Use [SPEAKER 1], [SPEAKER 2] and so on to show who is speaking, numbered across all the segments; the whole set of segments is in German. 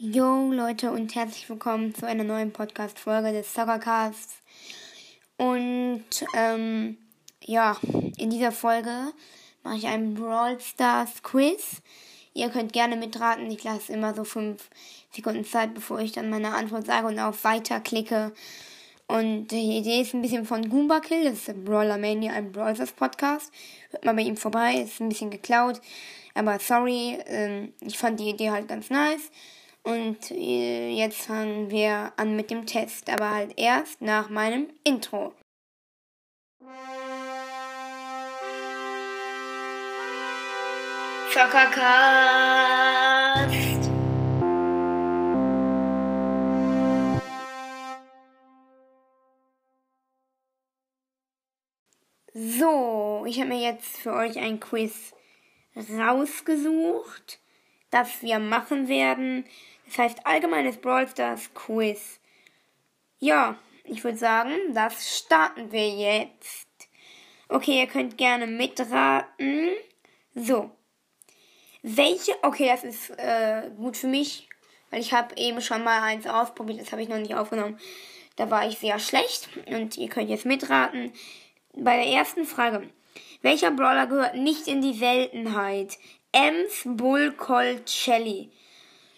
[SPEAKER 1] Yo Leute und herzlich willkommen zu einer neuen Podcast-Folge des Soccercasts. Und ähm, ja, in dieser Folge mache ich einen Brawl Stars Quiz. Ihr könnt gerne mitraten. Ich lasse immer so fünf Sekunden Zeit, bevor ich dann meine Antwort sage und auf Weiter klicke. Und die Idee ist ein bisschen von Goomba Kill. Das ist Brawler Mania, ein Brawl Stars Podcast. Hört mal bei ihm vorbei. Ist ein bisschen geklaut. Aber sorry, ähm, ich fand die Idee halt ganz nice. Und äh, jetzt fangen wir an mit dem Test, aber halt erst nach meinem Intro. Zockercast. So, ich habe mir jetzt für euch ein Quiz rausgesucht, das wir machen werden. Das heißt allgemeines Brawl Stars Quiz. Ja, ich würde sagen, das starten wir jetzt. Okay, ihr könnt gerne mitraten. So. Welche, okay, das ist äh, gut für mich, weil ich habe eben schon mal eins ausprobiert, das habe ich noch nicht aufgenommen. Da war ich sehr schlecht und ihr könnt jetzt mitraten. Bei der ersten Frage. Welcher Brawler gehört nicht in die Seltenheit? Ems, Bull, Shelly.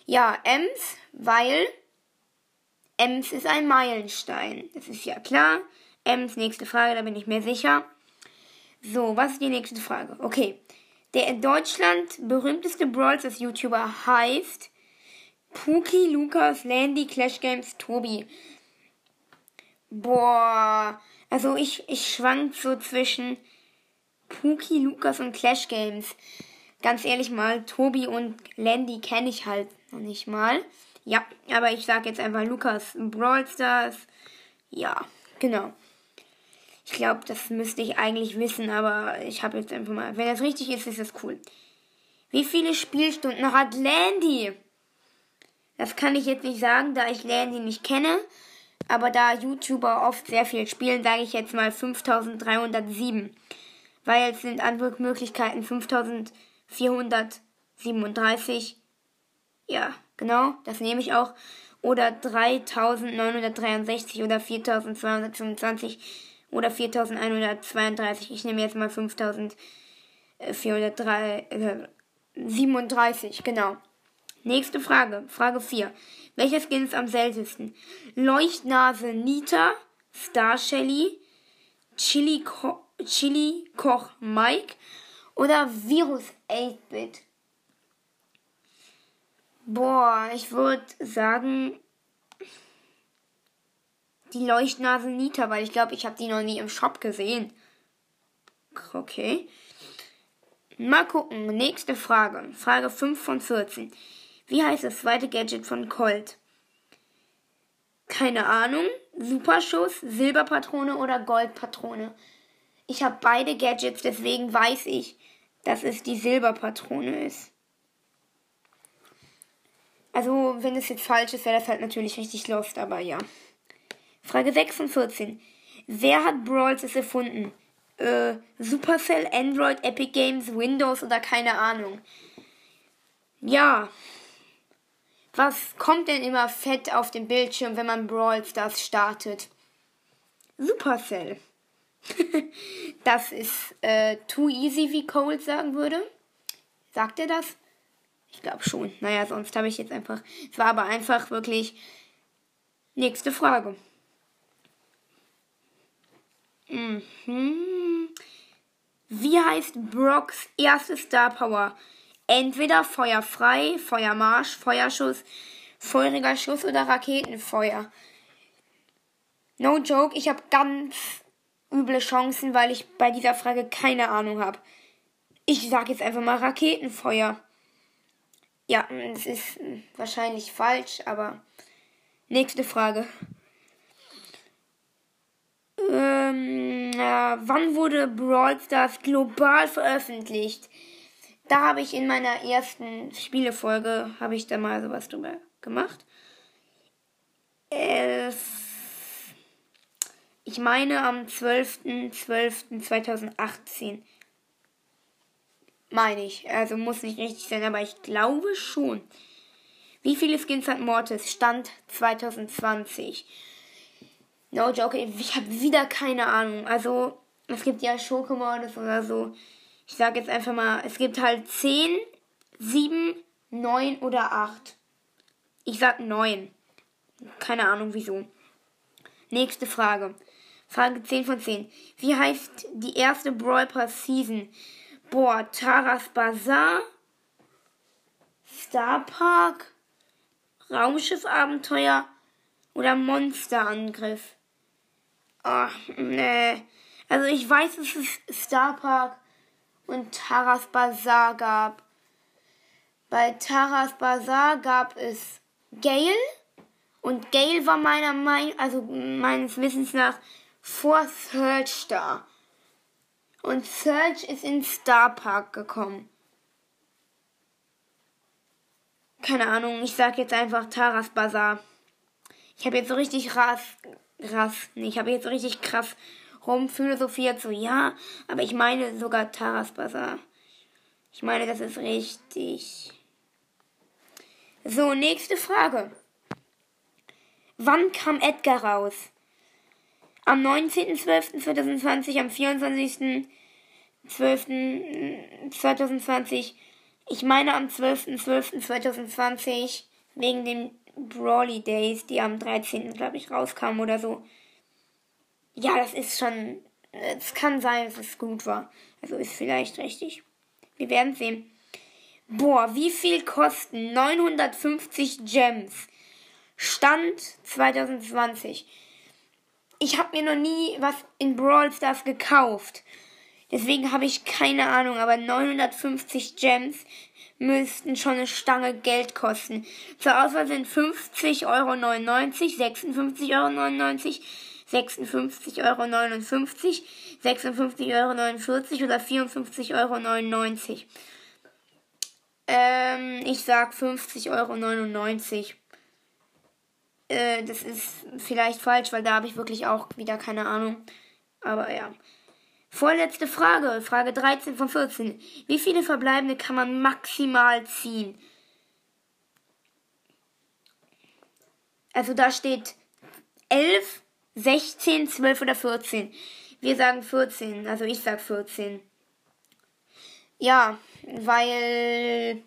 [SPEAKER 1] Ja, Ems, weil Ems ist ein Meilenstein. Das ist ja klar. Ems, nächste Frage, da bin ich mir sicher. So, was ist die nächste Frage? Okay. Der in Deutschland berühmteste Brawl Stars YouTuber heißt Puki, Lukas, Landy, Clash Games, Tobi. Boah, also ich, ich schwank so zwischen Puki, Lukas und Clash Games. Ganz ehrlich mal, Tobi und Landy kenne ich halt noch nicht mal. Ja, aber ich sag jetzt einfach Lukas Brawl Stars. Ja, genau. Ich glaube, das müsste ich eigentlich wissen, aber ich habe jetzt einfach mal. Wenn das richtig ist, ist das cool. Wie viele Spielstunden hat Landy? Das kann ich jetzt nicht sagen, da ich Landy nicht kenne. Aber da YouTuber oft sehr viel spielen, sage ich jetzt mal 5307. Weil es sind Antwortmöglichkeiten 5437. Ja, genau, das nehme ich auch. Oder 3963 oder 4225 oder 4132. Ich nehme jetzt mal 5437, genau. Nächste Frage, Frage 4. Welcher Skin ist am seltensten? Leuchtnase Nita, Star Shelly, Chili, Ko Chili Koch Mike oder Virus 8-Bit? Boah, ich würde sagen, die Leuchtnase Nita, weil ich glaube, ich habe die noch nie im Shop gesehen. Okay. Mal gucken. Nächste Frage. Frage 5 von 14. Wie heißt das zweite Gadget von Colt? Keine Ahnung. Superschuss, Silberpatrone oder Goldpatrone? Ich habe beide Gadgets, deswegen weiß ich, dass es die Silberpatrone ist. Also, wenn es jetzt falsch ist, wäre das halt natürlich richtig lost, aber ja. Frage 6 von 14. Wer hat Brawl Stars erfunden? Äh, Supercell, Android, Epic Games, Windows oder keine Ahnung. Ja. Was kommt denn immer fett auf dem Bildschirm, wenn man Brawl Stars startet? Supercell. das ist äh, too easy, wie Cole sagen würde. Sagt er das? Ich glaube schon. Naja, sonst habe ich jetzt einfach. Es war aber einfach wirklich. Nächste Frage. Mhm. Wie heißt Brocks erste Star Power? Entweder Feuerfrei, Feuermarsch, Feuerschuss, feuriger Schuss oder Raketenfeuer. No joke, ich habe ganz üble Chancen, weil ich bei dieser Frage keine Ahnung habe. Ich sage jetzt einfach mal Raketenfeuer. Ja, es ist wahrscheinlich falsch, aber nächste Frage. Ähm, äh, wann wurde Brawl Stars global veröffentlicht? Da habe ich in meiner ersten Spielefolge, habe ich da mal sowas drüber gemacht. Äh, ich meine am 12.12.2018. Meine ich. Also muss nicht richtig sein, aber ich glaube schon. Wie viele Skins hat Mortis? Stand 2020. No joke, ich habe wieder keine Ahnung. Also, es gibt ja Schokemortis oder so. Ich sage jetzt einfach mal, es gibt halt 10, 7, 9 oder 8. Ich sag 9. Keine Ahnung wieso. Nächste Frage. Frage 10 von 10. Wie heißt die erste Brawl Pass Season? Boah, Taras Bazaar? Star Park? Raumschiffabenteuer? Oder Monsterangriff? Ach, nee. Also ich weiß, dass es Star Park und Taras Bazaar gab. Bei Taras Bazaar gab es Gale und Gale war meiner Meinung, also meines Wissens nach vor Surge da. Und Surge ist in Star Park gekommen. Keine Ahnung, ich sag jetzt einfach Taras Bazaar. Ich habe jetzt so richtig krass, krass, nee, ich habe jetzt so richtig krass rumphilosophiert, so ja, aber ich meine sogar Taras Bazaar. Ich meine, das ist richtig. So, nächste Frage. Wann kam Edgar raus? Am 19.12.2020, am 24.12.2020. Ich meine am 12.12.2020 wegen den Brawly Days, die am 13. glaube ich rauskamen oder so. Ja, das ist schon. Es kann sein, dass es gut war. Also ist vielleicht richtig. Wir werden sehen. Boah, wie viel kosten 950 Gems? Stand 2020. Ich habe mir noch nie was in Brawl Stars gekauft. Deswegen habe ich keine Ahnung, aber 950 Gems müssten schon eine Stange Geld kosten. Zur Auswahl sind 50,99 Euro, 56,99 Euro, 56,59 Euro, 56,49 Euro oder 54,99 Euro. Ähm, ich sag 50,99 Euro. Äh, das ist vielleicht falsch, weil da habe ich wirklich auch wieder keine Ahnung. Aber ja. Vorletzte Frage, Frage 13 von 14. Wie viele verbleibende kann man maximal ziehen? Also da steht 11, 16, 12 oder 14. Wir sagen 14, also ich sag 14. Ja, weil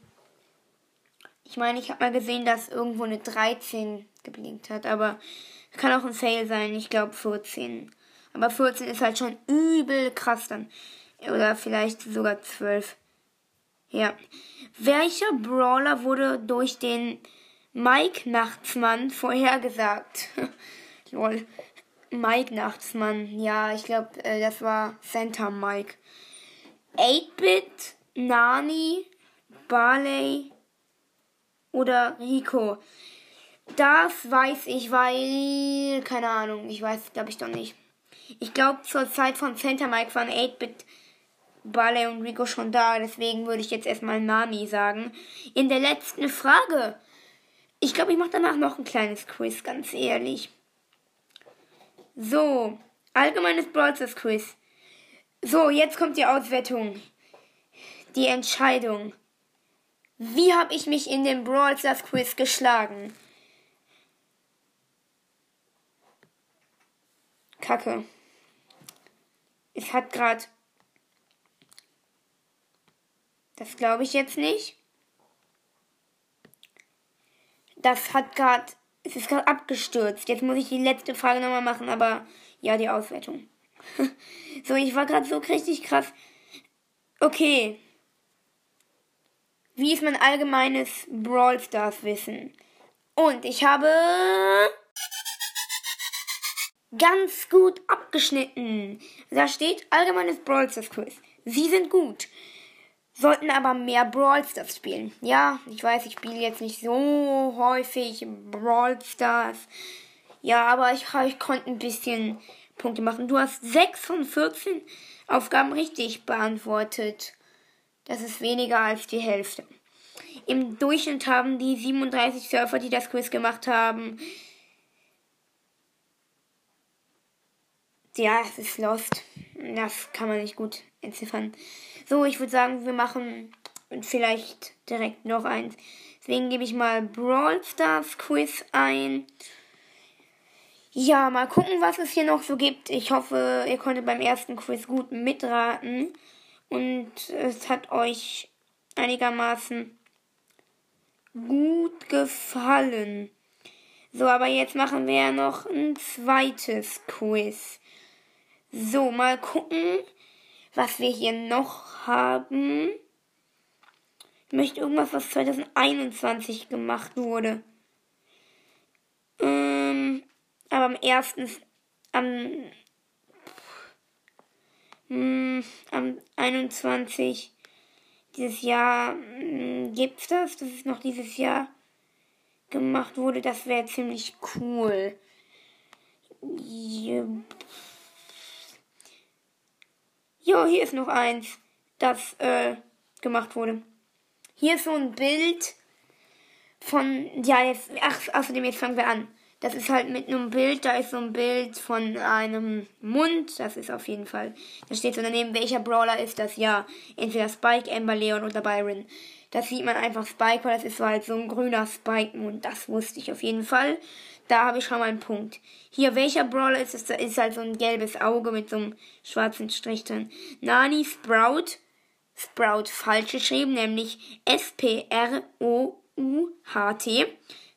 [SPEAKER 1] ich meine, ich habe mal gesehen, dass irgendwo eine 13 geblinkt hat, aber kann auch ein Fail sein, ich glaube 14. Aber 14 ist halt schon übel krass dann. Oder vielleicht sogar 12. Ja. Welcher Brawler wurde durch den Mike Nachtsmann vorhergesagt? Lol. Mike Nachtsmann. Ja, ich glaube, äh, das war Santa Mike. 8-Bit, Nani, Barley oder Rico. Das weiß ich, weil. Keine Ahnung, ich weiß, glaube ich doch nicht. Ich glaube, zur Zeit von Santa Mike waren 8-Bit, Barley und Rico schon da, deswegen würde ich jetzt erstmal Nani sagen. In der letzten Frage. Ich glaube, ich mache danach noch ein kleines Quiz, ganz ehrlich. So, allgemeines Brawl Quiz. So, jetzt kommt die Auswertung. Die Entscheidung. Wie habe ich mich in dem Brawl Stars Quiz geschlagen? Kacke. Es hat gerade. Das glaube ich jetzt nicht. Das hat gerade. Es ist gerade abgestürzt. Jetzt muss ich die letzte Frage nochmal machen, aber ja, die Auswertung. so, ich war gerade so richtig krass. Okay. Wie ist mein allgemeines Brawl Stars Wissen? Und ich habe ganz gut abgeschnitten. Da steht allgemeines Brawl Stars Quiz. Sie sind gut. Sollten aber mehr Brawl Stars spielen. Ja, ich weiß, ich spiele jetzt nicht so häufig Brawl Stars. Ja, aber ich, ich konnte ein bisschen Punkte machen. Du hast 6 von 14 Aufgaben richtig beantwortet. Das ist weniger als die Hälfte. Im Durchschnitt haben die 37 Surfer, die das Quiz gemacht haben, ja, es ist Lost. Das kann man nicht gut entziffern. So, ich würde sagen, wir machen vielleicht direkt noch eins. Deswegen gebe ich mal Brawl Stars Quiz ein. Ja, mal gucken, was es hier noch so gibt. Ich hoffe, ihr konntet beim ersten Quiz gut mitraten. Und es hat euch einigermaßen gut gefallen. So, aber jetzt machen wir ja noch ein zweites Quiz. So, mal gucken, was wir hier noch haben. Ich möchte irgendwas, was 2021 gemacht wurde. Ähm, aber am ersten, am, hm, am 21 dieses Jahr hm, gibt's das, das ist noch dieses Jahr gemacht wurde, das wäre ziemlich cool. Jo, hier ist noch eins, das äh, gemacht wurde. Hier ist so ein Bild von, ja, jetzt, ach, außerdem, jetzt fangen wir an. Das ist halt mit einem Bild, da ist so ein Bild von einem Mund, das ist auf jeden Fall. Da steht so daneben, welcher Brawler ist das? Ja, entweder Spike, Amber, Leon oder Byron. Das sieht man einfach Spike, weil das ist halt so ein grüner Spike-Mund. Das wusste ich auf jeden Fall. Da habe ich schon mal einen Punkt. Hier, welcher Brawler ist es? Da ist halt so ein gelbes Auge mit so einem schwarzen Strich drin. Nani, Sprout. Sprout falsch geschrieben, nämlich S-P-R-O-U-H-T.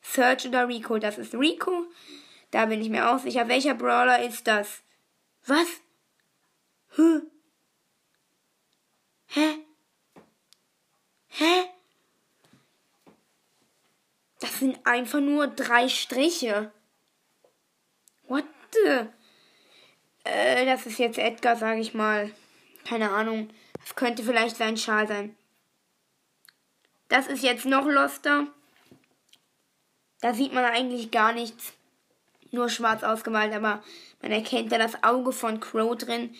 [SPEAKER 1] Search oder Rico. Das ist Rico. Da bin ich mir auch sicher. Welcher Brawler ist das? Was? Hä? Hä? Hä? Das sind einfach nur drei Striche. What the? Äh, das ist jetzt Edgar, sag ich mal. Keine Ahnung. Das könnte vielleicht sein Schal sein. Das ist jetzt noch Loster. Da sieht man eigentlich gar nichts. Nur schwarz ausgemalt, aber man erkennt da das Auge von Crow drin.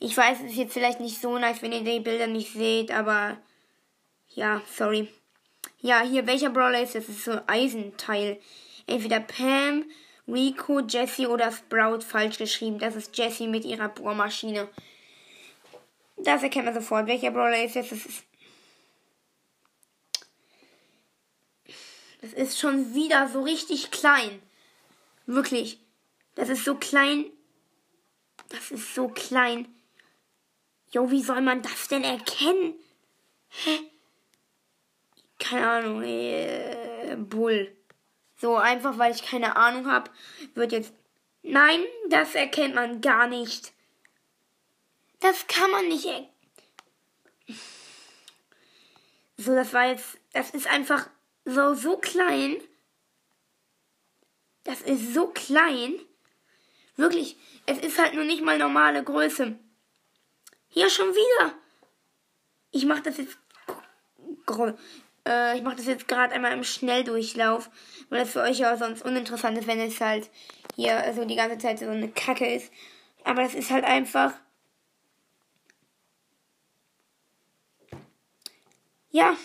[SPEAKER 1] Ich weiß, es ist jetzt vielleicht nicht so nice, wenn ihr die Bilder nicht seht, aber ja, sorry. Ja, hier, welcher Brawler ist das? Das ist so ein Eisenteil. Entweder Pam, Rico, Jessie oder Sprout falsch geschrieben. Das ist Jessie mit ihrer Bohrmaschine. Das erkennt man sofort. Welcher Brawler ist das? Das ist. Das ist schon wieder so richtig klein. Wirklich. Das ist so klein. Das ist so klein. Jo, wie soll man das denn erkennen? Hä? Keine Ahnung, äh, Bull. So einfach, weil ich keine Ahnung habe, wird jetzt. Nein, das erkennt man gar nicht. Das kann man nicht. Er so, das war jetzt. Das ist einfach so, so klein. Das ist so klein. Wirklich, es ist halt nur nicht mal normale Größe. Hier schon wieder. Ich mach das jetzt äh, ich mache das jetzt gerade einmal im Schnelldurchlauf, weil das für euch ja sonst uninteressant ist, wenn es halt hier so die ganze Zeit so eine Kacke ist. Aber das ist halt einfach. Ja.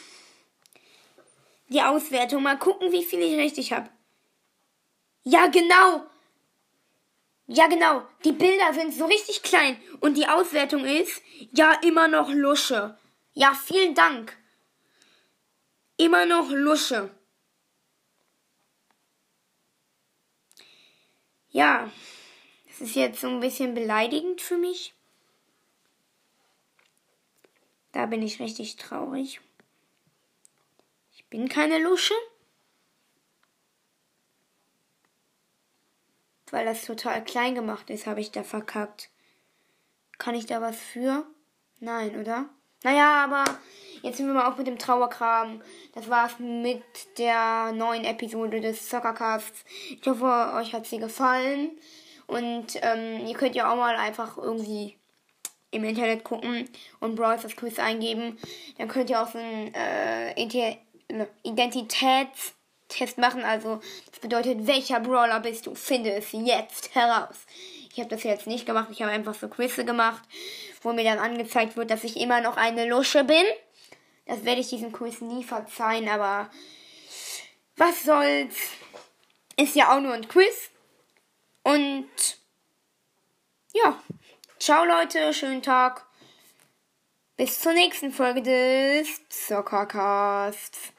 [SPEAKER 1] Die Auswertung. Mal gucken, wie viel ich richtig habe. Ja, genau. Ja, genau. Die Bilder sind so richtig klein. Und die Auswertung ist, ja, immer noch Lusche. Ja, vielen Dank immer noch Lusche. Ja, das ist jetzt so ein bisschen beleidigend für mich. Da bin ich richtig traurig. Ich bin keine Lusche. Weil das total klein gemacht ist, habe ich da verkackt. Kann ich da was für? Nein, oder? Naja, aber jetzt sind wir mal auch mit dem Trauerkram. Das war's mit der neuen Episode des Soccercasts. Ich hoffe, euch hat sie gefallen. Und ähm, ihr könnt ja auch mal einfach irgendwie im Internet gucken und Brawl Stars Quiz eingeben. Dann könnt ihr auch so einen äh, ne, Identitätstest machen. Also das bedeutet, welcher Brawler bist du? Finde es jetzt heraus. Ich habe das jetzt nicht gemacht. Ich habe einfach so Quizze gemacht, wo mir dann angezeigt wird, dass ich immer noch eine Lusche bin. Das werde ich diesem Quiz nie verzeihen, aber was soll's? Ist ja auch nur ein Quiz. Und ja, ciao Leute, schönen Tag. Bis zur nächsten Folge des Soccercasts.